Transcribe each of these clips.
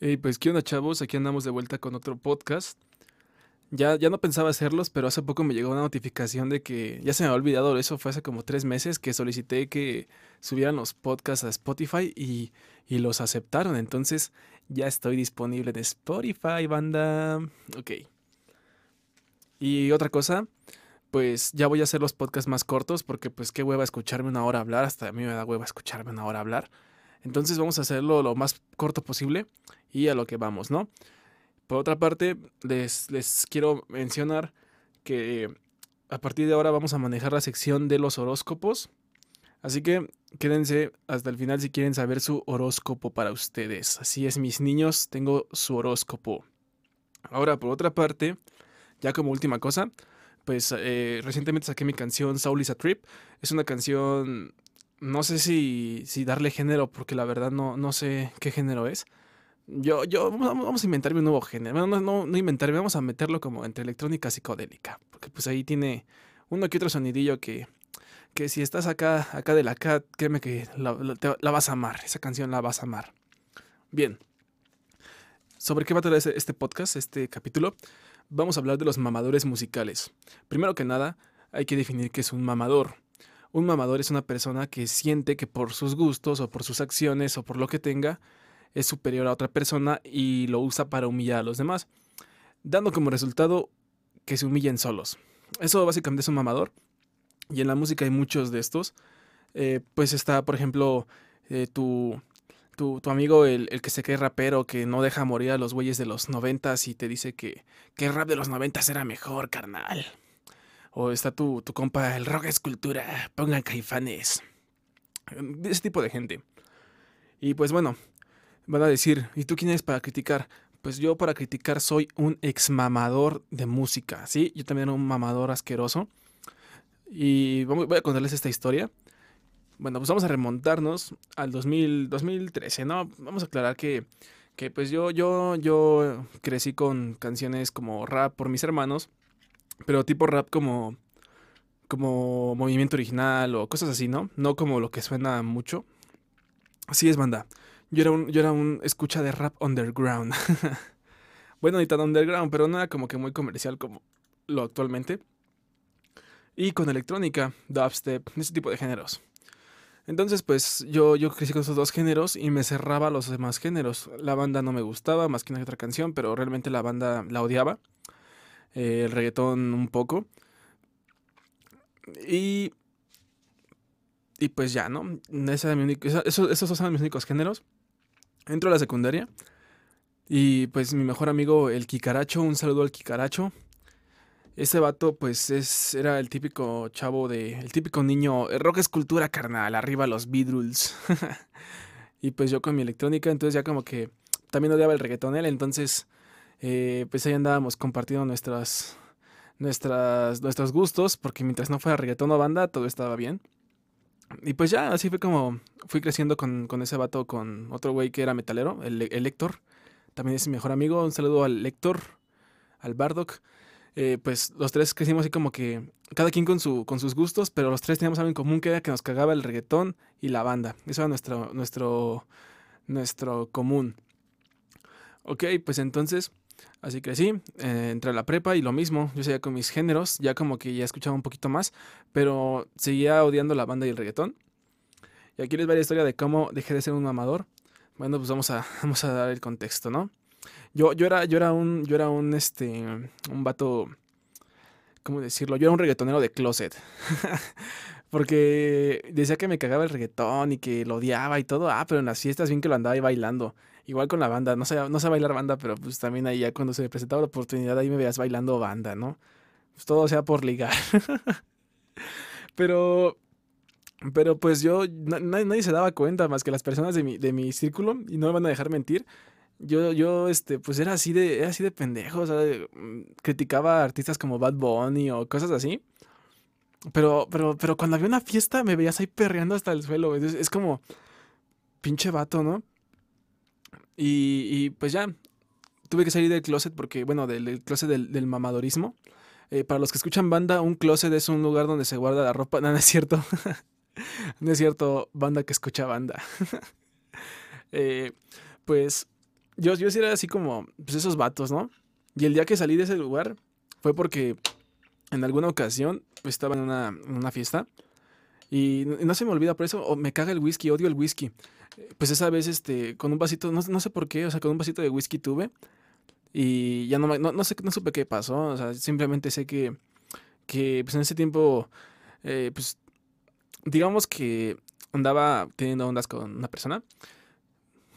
Y pues, ¿qué onda, chavos? Aquí andamos de vuelta con otro podcast. Ya, ya no pensaba hacerlos, pero hace poco me llegó una notificación de que ya se me había olvidado eso, fue hace como tres meses que solicité que subieran los podcasts a Spotify y, y los aceptaron. Entonces ya estoy disponible en Spotify, banda. Ok. Y otra cosa, pues ya voy a hacer los podcasts más cortos porque pues qué hueva escucharme una hora hablar, hasta a mí me da hueva escucharme una hora hablar. Entonces vamos a hacerlo lo más corto posible y a lo que vamos, ¿no? Por otra parte, les, les quiero mencionar que a partir de ahora vamos a manejar la sección de los horóscopos. Así que quédense hasta el final si quieren saber su horóscopo para ustedes. Así es, mis niños, tengo su horóscopo. Ahora, por otra parte, ya como última cosa, pues eh, recientemente saqué mi canción Soul is a Trip. Es una canción, no sé si, darle género, porque la verdad no, no sé qué género es. Yo, yo, vamos a inventarme un nuevo género. No, no, no inventarme, vamos a meterlo como entre electrónica psicodélica. Porque pues ahí tiene uno que otro sonidillo que, que si estás acá, acá de la cat, créeme que la, la, vas a amar. Esa canción la vas a amar. Bien. ¿Sobre qué va a tratar este podcast, este capítulo? Vamos a hablar de los mamadores musicales. Primero que nada, hay que definir qué es un mamador. Un mamador es una persona que siente que por sus gustos o por sus acciones o por lo que tenga, es superior a otra persona y lo usa para humillar a los demás, dando como resultado que se humillen solos. Eso básicamente es un mamador. Y en la música hay muchos de estos. Eh, pues está, por ejemplo, eh, tu, tu, tu, amigo, el, el, que se cree rapero, que no deja morir a los güeyes de los noventas y te dice que, que el rap de los noventas era mejor, carnal. O está tu, tu compa, el rock es cultura, pongan caifanes. Ese tipo de gente. Y pues bueno, Van a decir, ¿y tú quién eres para criticar? Pues yo para criticar soy un ex mamador de música, ¿sí? Yo también era un mamador asqueroso. Y voy a contarles esta historia. Bueno, pues vamos a remontarnos al 2000, 2013, ¿no? Vamos a aclarar que, que pues yo, yo, yo crecí con canciones como rap por mis hermanos, pero tipo rap como, como movimiento original o cosas así, ¿no? No como lo que suena mucho. Así es, banda. Yo era un, yo era un escucha de rap underground. bueno, ni tan underground, pero no era como que muy comercial como lo actualmente. Y con electrónica, dubstep, ese tipo de géneros. Entonces, pues yo, yo crecí con esos dos géneros y me cerraba los demás géneros. La banda no me gustaba, más que una otra canción, pero realmente la banda la odiaba. Eh, el reggaetón un poco. Y. Y pues ya, ¿no? Esa mi esos, esos son mis únicos géneros. Entro a la secundaria y pues mi mejor amigo, el Kikaracho, un saludo al Kikaracho. Ese vato, pues, es, era el típico chavo de. El típico niño. El rock es cultura, carnal. Arriba los Beatles. y pues yo con mi electrónica, entonces ya como que. También odiaba el reggaetón él, entonces. Eh, pues ahí andábamos compartiendo nuestras. Nuestras, nuestros gustos, porque mientras no fuera reggaetón o banda, todo estaba bien. Y pues ya, así fue como fui creciendo con, con ese vato, con otro güey que era metalero, el, el Héctor. También es mi mejor amigo. Un saludo al Héctor, al Bardock. Eh, pues los tres crecimos así como que cada quien con, su, con sus gustos, pero los tres teníamos algo en común que era que nos cagaba el reggaetón y la banda. Eso era nuestro, nuestro, nuestro común. Ok, pues entonces, así que sí, eh, entré a la prepa y lo mismo, yo seguía con mis géneros, ya como que ya escuchaba un poquito más, pero seguía odiando la banda y el reggaetón. Y aquí les va la historia de cómo dejé de ser un amador. Bueno, pues vamos a, vamos a dar el contexto, ¿no? Yo, yo, era, yo era un, yo era un, este, un vato, ¿cómo decirlo? Yo era un reggaetonero de closet. Porque decía que me cagaba el reggaetón y que lo odiaba y todo. Ah, pero en las fiestas bien que lo andaba ahí bailando. Igual con la banda. No sé, no sé bailar banda, pero pues también ahí ya cuando se me presentaba la oportunidad ahí me veías bailando banda, ¿no? Pues todo sea por ligar. pero pero pues yo, nadie, se daba cuenta más que las personas de mi, de mi círculo, y no me van a dejar mentir. Yo, yo, este, pues era así de, era así de pendejo, o mm, criticaba artistas como Bad Bunny o cosas así. Pero, pero, pero cuando había una fiesta me veías ahí perreando hasta el suelo, es, como, pinche vato, ¿no? Y, y, pues ya, tuve que salir del closet porque, bueno, del, closet del, del mamadorismo. Eh, para los que escuchan banda, un closet es un lugar donde se guarda la ropa, no, no es cierto. no es cierto, banda que escucha banda. eh, pues yo, yo sí era así como, pues esos vatos, ¿no? Y el día que salí de ese lugar fue porque en alguna ocasión estaba en una, en una fiesta y no se me olvida por eso, o me caga el whisky, odio el whisky. Pues esa vez, este, con un vasito, no, no sé por qué, o sea, con un vasito de whisky tuve y ya no, no, no, sé, no supe qué pasó, o sea, simplemente sé que, que pues en ese tiempo, eh, pues, digamos que andaba teniendo ondas con una persona,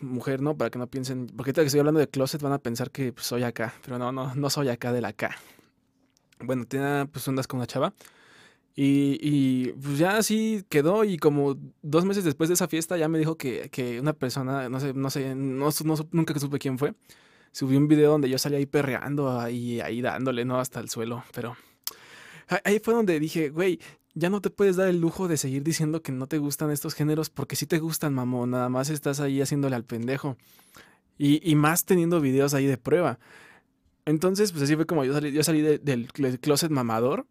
mujer, ¿no? Para que no piensen, porque ahorita que estoy hablando de closet van a pensar que pues, soy acá, pero no, no, no soy acá de la acá. Bueno, tenía pues ondas con una chava. Y, y, pues ya así quedó y como dos meses después de esa fiesta ya me dijo que, que una persona, no sé, no sé, no, nunca supe quién fue, subió un video donde yo salía ahí perreando, ahí, ahí dándole, ¿no? Hasta el suelo, pero ahí fue donde dije, güey, ya no te puedes dar el lujo de seguir diciendo que no te gustan estos géneros porque sí te gustan, mamón, nada más estás ahí haciéndole al pendejo. Y, y más teniendo videos ahí de prueba. Entonces, pues así fue como yo salí, yo salí del closet mamador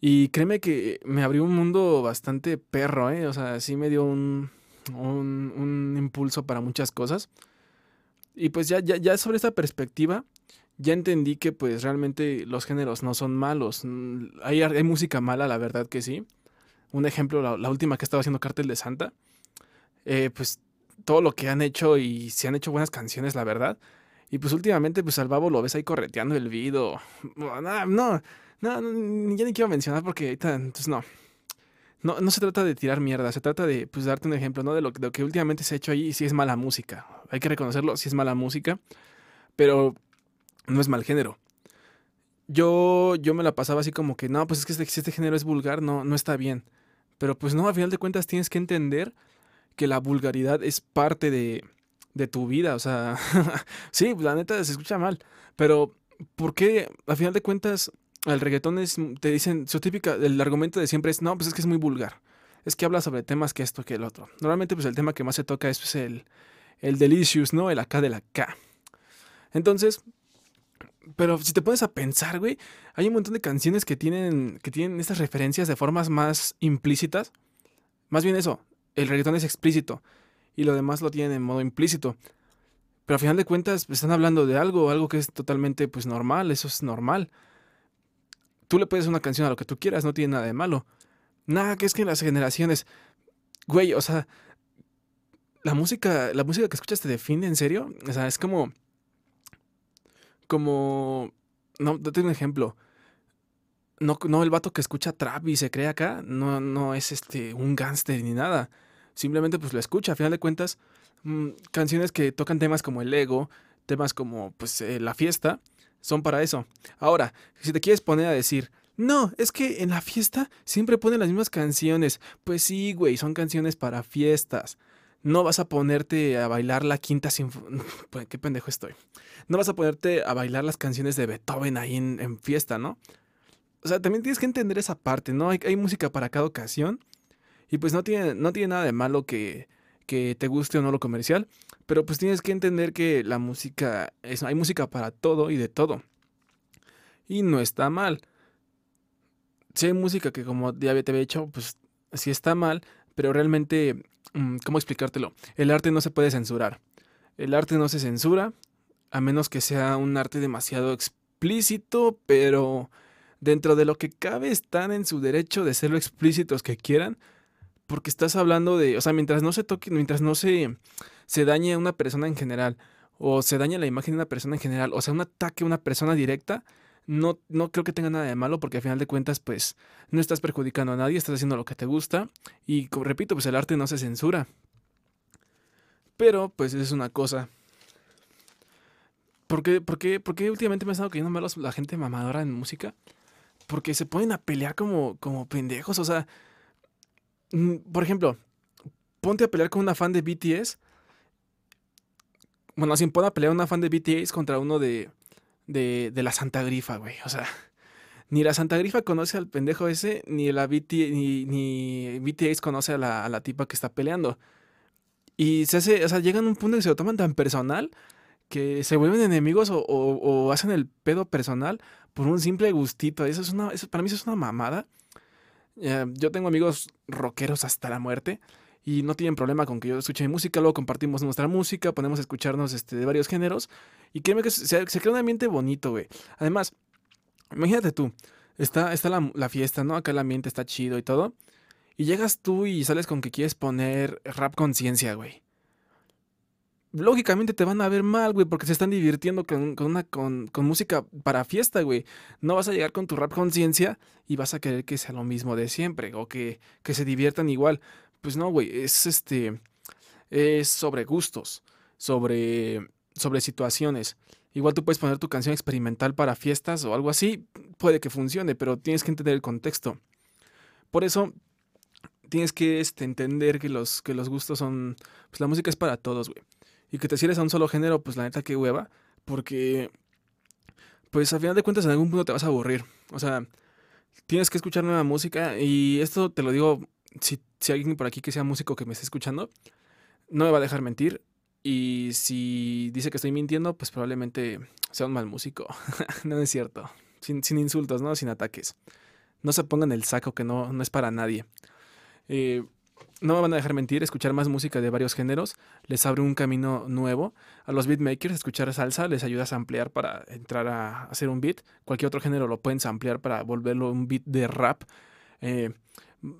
y créeme que me abrió un mundo bastante perro, ¿eh? O sea, sí me dio un, un, impulso para muchas cosas. Y pues ya, ya, sobre esta perspectiva, ya entendí que pues realmente los géneros no son malos. Mm, hay, hay música mala, la verdad que sí. Un ejemplo, la, última que estaba haciendo Cartel de Santa. Eh, pues todo lo que han hecho y se han hecho buenas canciones, la verdad. Y pues últimamente pues al babo lo ves ahí correteando el video. No, no, no, ya ni quiero mencionar porque ahorita, entonces no. No, no se trata de tirar mierda, se trata de pues, darte un ejemplo, ¿no? De lo, que últimamente se ha hecho ahí, si es mala música. Hay que reconocerlo, si es mala música, pero no es mal género. Yo, me la pasaba así como que, no, pues es que este, este género es vulgar, no, no está bien. Pero pues no, a final de cuentas tienes que entender que la vulgaridad es parte de, de tu vida. O sea, sí, la neta se escucha mal. Pero, ¿por qué a final de cuentas el reggaetón es, te dicen, su típica, el argumento de siempre es, no, pues es que es muy vulgar. Es que habla sobre temas que esto, que el otro. Normalmente, pues el tema que más se toca es pues, el, el delicious, ¿no? El acá de la K. Entonces, pero si te pones a pensar, güey, hay un montón de canciones que tienen, que tienen estas referencias de formas más implícitas. Más bien eso, el reggaetón es explícito y lo demás lo tienen en modo implícito. Pero al final de cuentas están hablando de algo, algo que es totalmente pues normal, eso es normal tú le puedes una canción a lo que tú quieras, no tiene nada de malo. Nada, que es que las generaciones, güey, o sea, la música, la música que escuchas te define, ¿en serio? O sea, es como, como, no, date un ejemplo. No, no, el vato que escucha trap y se cree acá, no, no es este, un gángster ni nada. Simplemente pues lo escucha. A final de cuentas, mm, canciones que tocan temas como el ego, temas como pues eh, la fiesta, son para eso. Ahora, si te quieres poner a decir, no, es que en la fiesta siempre ponen las mismas canciones. Pues sí, güey, son canciones para fiestas. No vas a ponerte a bailar la quinta sinfonía. Pues, ¿Qué pendejo estoy? No vas a ponerte a bailar las canciones de Beethoven ahí en, fiesta, ¿no? O sea, también tienes que entender esa parte, ¿no? Hay música para cada ocasión. Y pues no tiene, no tiene nada de malo que, que te guste o no lo comercial, pero pues tienes que entender que la música, es, hay música para todo y de todo. Y no está mal. Si hay música que como ya te había dicho, pues sí está mal, pero realmente, mm, ¿cómo explicártelo? El arte no se puede censurar. El arte no se censura, a menos que sea un arte demasiado explícito, pero dentro de lo que cabe están en su derecho de ser lo explícitos que quieran, porque estás hablando de, o sea, mientras no se toque, mientras no se, se dañe a una persona en general, o se dañe la imagen de una persona en general, o sea, un ataque a una persona directa, no, no creo que tenga nada de malo, porque al final de cuentas, pues, no estás perjudicando a nadie, estás haciendo lo que te gusta, y repito, pues el arte no se censura. Pero, pues, es una cosa. ¿Por qué, por qué, por qué últimamente me ha estado cayendo malos la gente mamadora en música? Porque se ponen a pelear como, como pendejos, o sea, por ejemplo, ponte a pelear con una fan de BTS. Bueno, así pone a pelear una fan de BTS contra uno de, de, la Santa Grifa, güey. O sea, ni la Santa Grifa conoce al pendejo ese, ni, la BT, ni, BTS conoce a la, a la tipa que está peleando. Y se hace, o sea, llegan a un punto en que se lo toman tan personal que se vuelven enemigos o, o, hacen el pedo personal por un simple gustito. Eso es una, eso, para mí eso es una mamada. Eh, yo tengo amigos rockeros hasta la muerte y no tienen problema con que yo escuche mi música, luego compartimos nuestra música, ponemos a escucharnos este, de varios géneros y créeme que se, crea un ambiente bonito, güey. Además, imagínate tú, está, está la, la, fiesta, ¿no? Acá el ambiente está chido y todo. Y llegas tú y sales con que quieres poner rap conciencia, güey lógicamente te van a ver mal, güey, porque se están divirtiendo con, una, con, música para fiesta, güey. No vas a llegar con tu rap conciencia y vas a querer que sea lo mismo de siempre o que, que se diviertan igual. Pues no, güey, es este. Es sobre gustos, sobre, sobre situaciones. Igual tú puedes poner tu canción experimental para fiestas o algo así, puede que funcione, pero tienes que entender el contexto. Por eso tienes que este, entender que los, que los gustos son. Pues la música es para todos, güey y que te cierres a un solo género, pues la neta que hueva, porque pues a final de cuentas en algún punto te vas a aburrir. O sea, tienes que escuchar nueva música y esto te lo digo si, si alguien por aquí que sea músico que me esté escuchando, no me va a dejar mentir. Y si dice que estoy mintiendo, pues probablemente sea un mal músico. no es cierto. Sin, sin, insultos, ¿no? Sin ataques. No se pongan el saco que no, no es para nadie. Eh, no me van a dejar mentir, escuchar más música de varios géneros les abre un camino nuevo. A los beatmakers, escuchar salsa les ayuda a ampliar para entrar a hacer un beat. Cualquier otro género lo pueden ampliar para volverlo un beat de rap. Eh,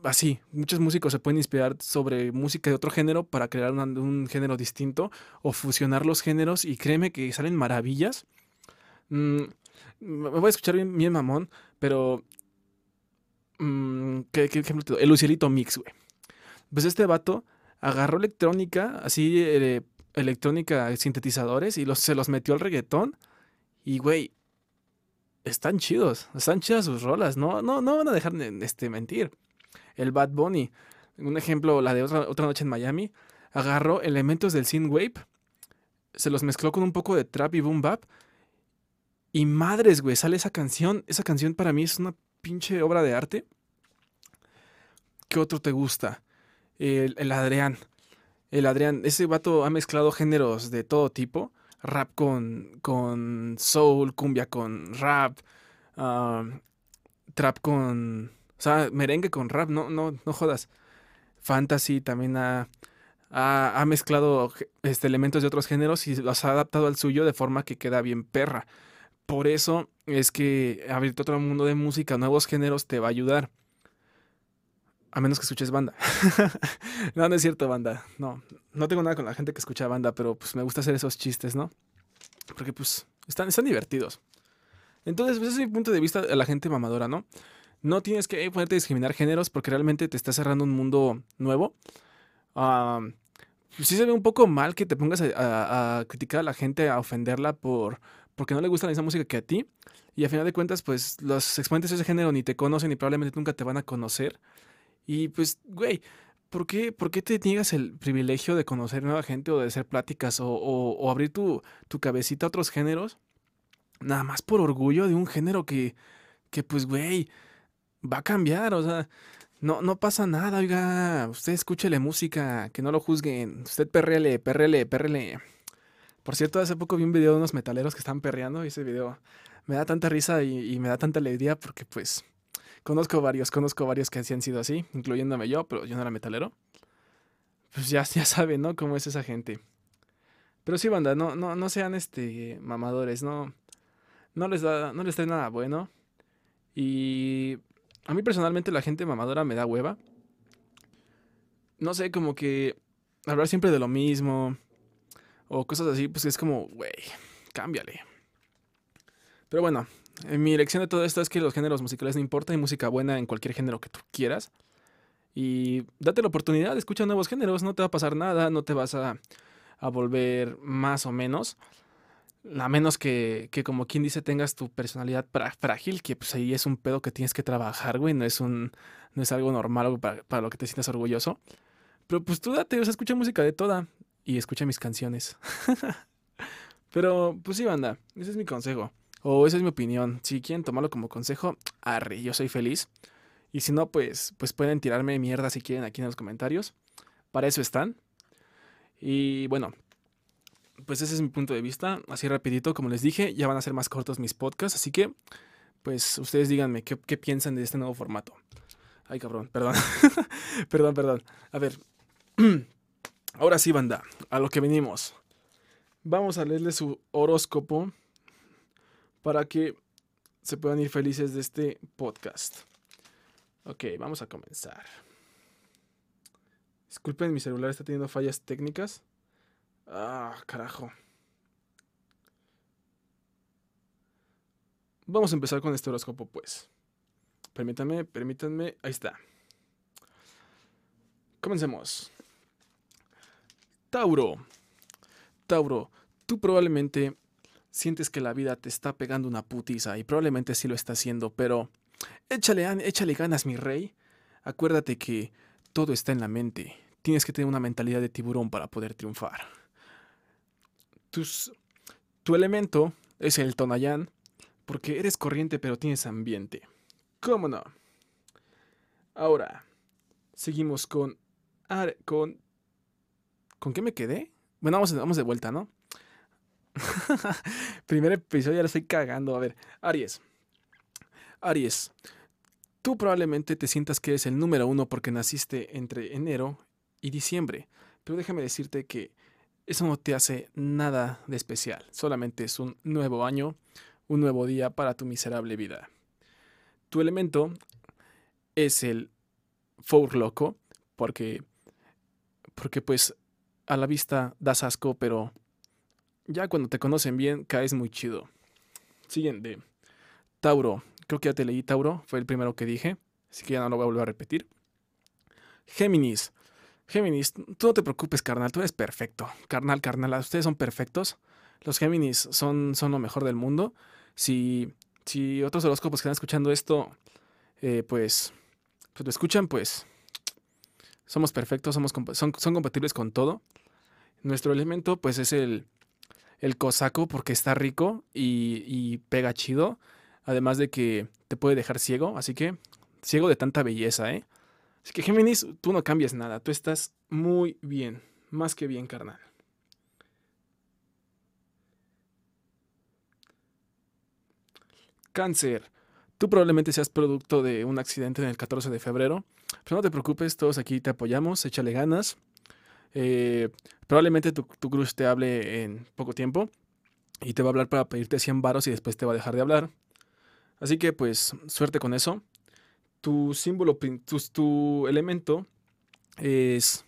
así, muchos músicos se pueden inspirar sobre música de otro género para crear un, género distinto o fusionar los géneros y créeme que salen maravillas. Mm, me voy a escuchar bien, mamón, pero... Mm, ¿qué, qué, el Lucielito Mix, güey pues este vato agarró electrónica, así eh, electrónica, sintetizadores, y los, se los metió al reggaetón. Y, güey, están chidos, están chidas sus rolas, no, no, no van a dejar de este, mentir. El Bad Bunny, un ejemplo, la de otra, otra noche en Miami, agarró elementos del synthwave, se los mezcló con un poco de trap y boom bap, y madres, güey, sale esa canción. Esa canción para mí es una pinche obra de arte. ¿Qué otro te gusta? El, Adrián. El Adrián, ese vato ha mezclado géneros de todo tipo. Rap con, con soul, cumbia con rap, trap con... O sea, merengue con rap, no, no, no jodas. Fantasy también ha, ha, mezclado este, elementos de otros géneros y los ha adaptado al suyo de forma que queda bien perra. Por eso es que abrirte otro mundo de música, nuevos géneros, te va a ayudar. A menos que escuches banda. no, no es cierto, banda. No, no tengo nada con la gente que escucha banda, pero pues me gusta hacer esos chistes, ¿no? Porque pues están, están divertidos. Entonces, pues, ese es mi punto de vista de la gente mamadora, ¿no? No tienes que ponerte a discriminar géneros porque realmente te está cerrando un mundo nuevo. Uh, sí se ve un poco mal que te pongas a, criticar a la gente, a ofenderla por porque no le gusta la misma música que a ti. Y a final de cuentas, pues los exponentes de ese género ni te conocen y probablemente nunca te van a conocer. Y pues, güey, ¿por qué, ¿por qué te niegas el privilegio de conocer nueva gente o de hacer pláticas o, abrir tu, tu, cabecita a otros géneros? Nada más por orgullo de un género que, que pues, güey, va a cambiar, o sea, no, no pasa nada, oiga, usted escúchele música, que no lo juzguen, usted perrele, perrele, perrele. Por cierto, hace poco vi un video de unos metaleros que están perreando y ese video me da tanta risa y, y me da tanta alegría porque pues Conozco varios, conozco varios que han sido así, incluyéndome yo, pero yo no era metalero. Pues ya, ya saben, ¿no? Cómo es esa gente. Pero sí, banda, no, no, no sean este mamadores, no, no les da, no les da nada bueno. Y a mí personalmente la gente mamadora me da hueva. No sé, como que hablar siempre de lo mismo o cosas así, pues es como, güey, cámbiale. Pero bueno, mi lección de todo esto es que los géneros musicales no importan, hay música buena en cualquier género que tú quieras. Y date la oportunidad, escucha nuevos géneros, no te va a pasar nada, no te vas a, volver más o menos. A menos que, como quien dice, tengas tu personalidad frágil, que pues ahí es un pedo que tienes que trabajar, güey, no es, un, no es algo normal para, para lo que te sientas orgulloso. Pero pues tú date, o sea, escucha música de toda y escucha mis canciones. Pero pues sí, banda, ese es mi consejo. O esa es mi opinión. Si quieren tomarlo como consejo, arre, yo soy feliz. Y si no, pues, pues pueden tirarme mierda si quieren aquí en los comentarios. Para eso están. Y bueno, pues ese es mi punto de vista. Así rapidito, como les dije, ya van a ser más cortos mis podcasts. Así que, pues ustedes díganme qué, piensan de este nuevo formato. Ay, cabrón, perdón. perdón, perdón. A ver, Ahora sí, banda, a lo que venimos. Vamos a leerle su horóscopo para que se puedan ir felices de este podcast. Ok, vamos a comenzar. Disculpen, mi celular está teniendo fallas técnicas. Ah, carajo. Vamos a empezar con este horóscopo, pues. Permítanme, permítanme. Ahí está. Comencemos. Tauro. Tauro, tú probablemente sientes que la vida te está pegando una putiza y probablemente sí lo está haciendo, pero échale, ganas, mi rey. Acuérdate que todo está en la mente. Tienes que tener una mentalidad de tiburón para poder triunfar. Tus, tu elemento es el Tonayán, porque eres corriente pero tienes ambiente. ¿Cómo no? Ahora, seguimos con... con ¿Con qué me quedé? Bueno, vamos, vamos de vuelta, ¿no? Primer episodio, ya lo estoy cagando. A ver, Aries. Aries, tú probablemente te sientas que eres el número uno porque naciste entre enero y diciembre. Pero déjame decirte que eso no te hace nada de especial. Solamente es un nuevo año, un nuevo día para tu miserable vida. Tu elemento es el four loco, porque, porque pues a la vista das asco, pero ya cuando te conocen bien caes muy chido. Siguiente. Tauro. Creo que ya te leí Tauro, fue el primero que dije, así que ya no lo voy a volver a repetir. Géminis. Géminis, tú no te preocupes, carnal, tú eres perfecto. Carnal, carnal, ustedes son perfectos. Los Géminis son, son lo mejor del mundo. Si, si otros horóscopos que están escuchando esto, eh, pues, pues lo escuchan, pues somos perfectos, somos, son, son compatibles con todo. Nuestro elemento, pues, es el, el cosaco porque está rico y, pega chido. Además de que te puede dejar ciego. Así que, ciego de tanta belleza, ¿eh? Así que Géminis, tú no cambias nada, tú estás muy bien, más que bien, carnal. Cáncer, tú probablemente seas producto de un accidente en el 14 de febrero, pero no te preocupes, todos aquí te apoyamos, échale ganas. Eh, probablemente tu, tu te hable en poco tiempo y te va a hablar para pedirte 100 varos y después te va a dejar de hablar. Así que pues suerte con eso tu símbolo, tu, tu elemento es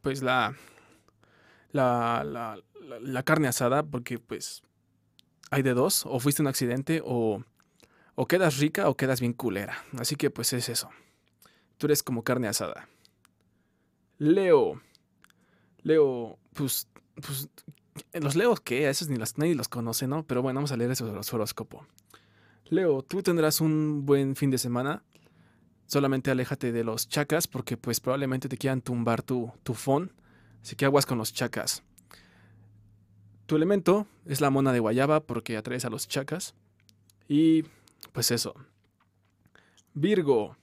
pues la, la, la, la, carne asada, porque pues hay de dos, o fuiste un accidente, o, o quedas rica o quedas bien culera. Así que pues es eso. Tú eres como carne asada. Leo. Leo, pues, pues los leos qué, a esos ni las, nadie los conoce, ¿no? Pero bueno, vamos a leer su horóscopo. Leo, tú tendrás un buen fin de semana. Solamente aléjate de los chacas porque pues probablemente te quieran tumbar tu, tu phone. Así que aguas con los chacas. Tu elemento es la mona de guayaba porque atraes a los chacas. Y pues eso. Virgo.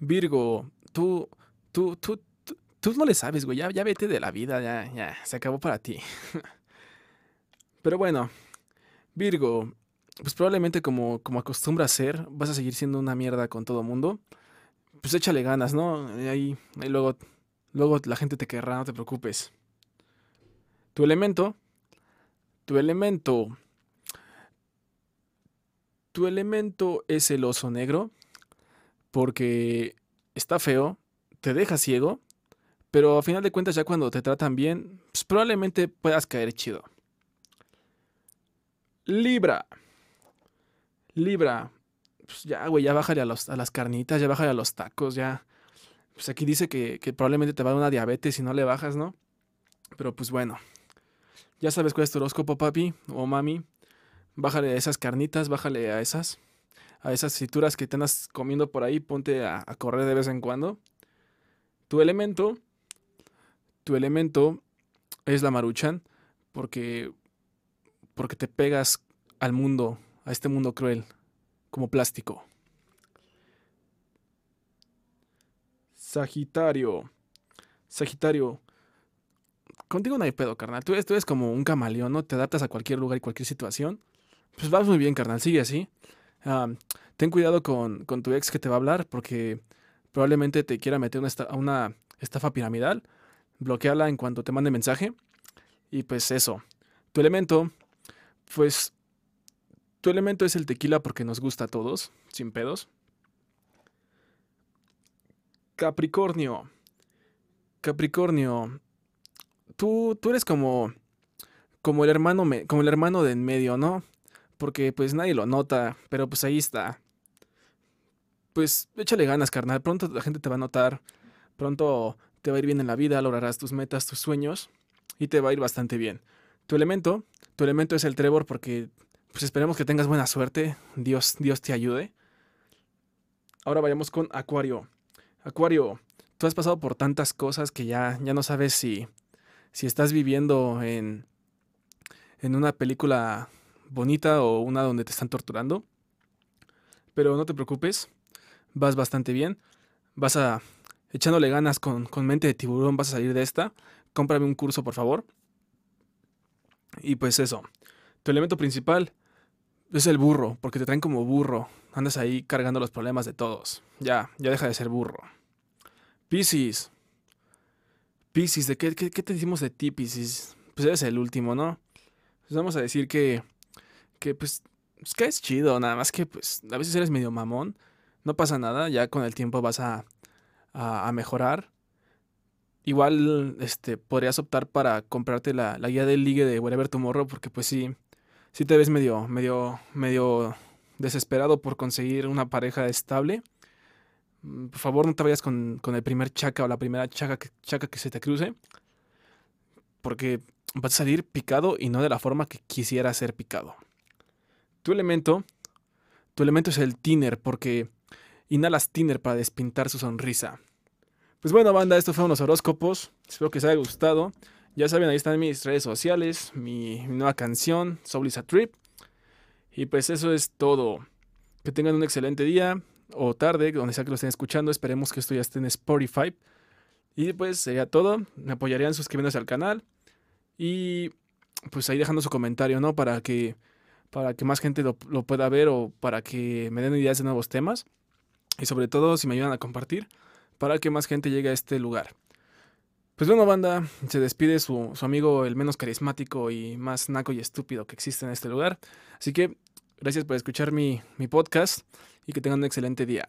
Virgo, tú, tú, tú, tú, no le sabes, güey. Ya, ya vete de la vida, ya, ya, se acabó para ti. Pero bueno, Virgo, pues probablemente como, como acostumbra ser, vas a seguir siendo una mierda con todo mundo. Pues échale ganas, ¿no? Ahí, ahí luego, luego la gente te querrá, no te preocupes. Tu elemento, tu elemento, tu elemento es el oso negro, porque está feo, te deja ciego, pero a final de cuentas ya cuando te tratan bien, pues probablemente puedas caer chido. Libra. Libra, pues ya, güey, ya bájale a, los, a las carnitas, ya bájale a los tacos, ya. Pues aquí dice que, que probablemente te va a dar una diabetes si no le bajas, ¿no? Pero pues bueno. Ya sabes cuál es tu horóscopo, papi o mami. Bájale a esas carnitas, bájale a esas. A esas frituras que te andas comiendo por ahí, ponte a, a correr de vez en cuando. Tu elemento. Tu elemento es la maruchan. Porque. Porque te pegas al mundo a este mundo cruel como plástico. Sagitario. Sagitario. Contigo no hay pedo, carnal. Tú eres, como un camaleón, ¿no? Te adaptas a cualquier lugar y cualquier situación. Pues vas muy bien, carnal. Sigue así. ten cuidado con, tu ex que te va a hablar porque probablemente te quiera meter una, una estafa piramidal, bloqueala en cuanto te mande mensaje. Y pues eso. Tu elemento, pues tu elemento es el tequila porque nos gusta a todos, sin pedos. Capricornio. Capricornio. Tú, tú eres como, como el hermano, como el hermano de en medio, ¿no? Porque pues nadie lo nota, pero pues ahí está. Pues échale ganas, carnal. Pronto la gente te va a notar. Pronto te va a ir bien en la vida, lograrás tus metas, tus sueños y te va a ir bastante bien. Tu elemento, tu elemento es el trébol porque pues esperemos que tengas buena suerte. Dios, Dios te ayude. Ahora vayamos con Acuario. Acuario, tú has pasado por tantas cosas que ya, ya no sabes si, si estás viviendo en, en una película bonita o una donde te están torturando. Pero no te preocupes, vas bastante bien. Vas a echándole ganas con, mente de tiburón, vas a salir de esta. Cómprame un curso, por favor. Y pues eso. Tu elemento principal es el burro, porque te traen como burro. Andas ahí cargando los problemas de todos. Ya, ya deja de ser burro. Piscis. Piscis, ¿de qué, te decimos de ti, Piscis? Pues eres el último, ¿no? Pues vamos a decir que, que pues, pues, que es chido, nada más que pues a veces eres medio mamón. No pasa nada, ya con el tiempo vas a, a, mejorar. Igual este, podrías optar para comprarte la, guía del ligue de Whatever Tomorrow porque pues sí, sí te ves medio, medio, medio desesperado por conseguir una pareja estable. Mm, por favor no te vayas con, el primer chaca o la primera chaca que, que se te cruce. Porque vas a salir picado y no de la forma que quisiera ser picado. Tu elemento, tu elemento es el tiner porque inhalas tiner para despintar su sonrisa. Pues bueno, banda, estos fueron los horóscopos. Espero que les haya gustado. Ya saben, ahí están mis redes sociales, mi, nueva canción, Soul is a Trip. Y pues eso es todo. Que tengan un excelente día o tarde, donde sea que lo estén escuchando. Esperemos que esto ya esté en Spotify. Y pues sería todo. Me apoyarían suscribiéndose al canal. Y pues ahí dejando su comentario, ¿no? Para que, para que más gente lo, lo pueda ver o para que me den ideas de nuevos temas. Y sobre todo si me ayudan a compartir para que más gente llegue a este lugar. Pues bueno, banda, se despide su, amigo el menos carismático y más naco y estúpido que existe en este lugar. Así que gracias por escuchar mi, mi podcast y que tengan un excelente día.